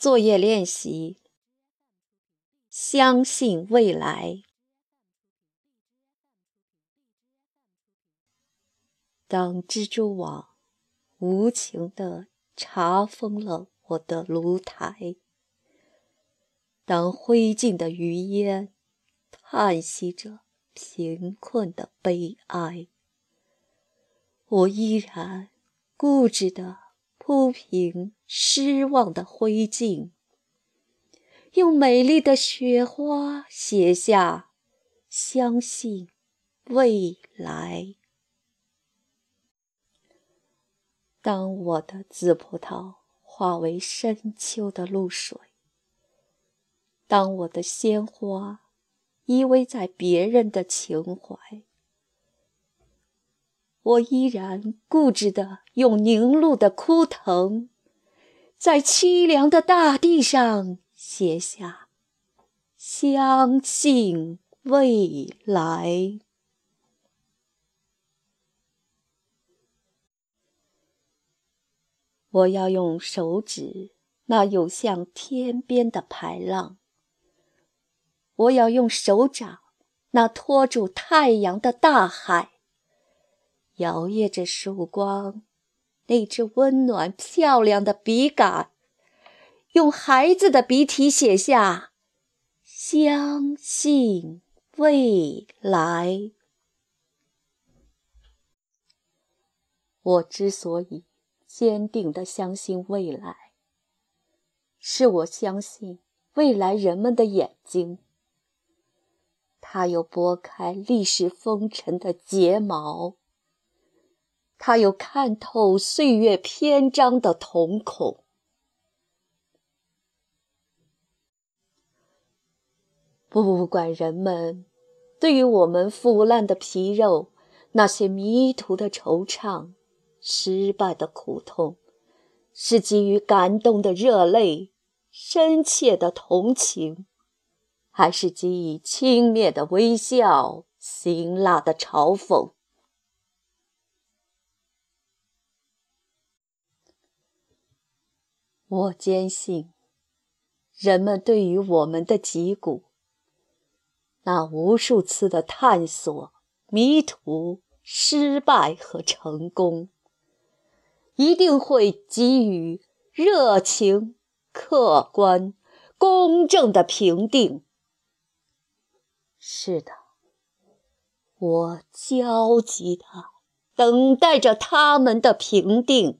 作业练习：相信未来。当蜘蛛网无情地查封了我的炉台，当灰烬的余烟叹息着贫困的悲哀，我依然固执地铺平失望的灰烬，用美丽的雪花写下“相信未来”。当我的紫葡萄化为深秋的露水，当我的鲜花依偎在别人的情怀，我依然固执地用凝露的枯藤，在凄凉的大地上写下“相信未来”。我要用手指那涌向天边的排浪，我要用手掌那托住太阳的大海，摇曳着曙光，那支温暖漂亮的笔杆，用孩子的笔体写下“相信未来”。我之所以。坚定地相信未来，是我相信未来人们的眼睛。它有拨开历史风尘的睫毛，他有看透岁月篇章的瞳孔。不管人们对于我们腐烂的皮肉那些迷途的惆怅。失败的苦痛，是给予感动的热泪、深切的同情，还是给予轻蔑的微笑、辛辣的嘲讽？我坚信，人们对于我们的脊骨，那无数次的探索、迷途、失败和成功。一定会给予热情、客观、公正的评定。是的，我焦急的等待着他们的评定。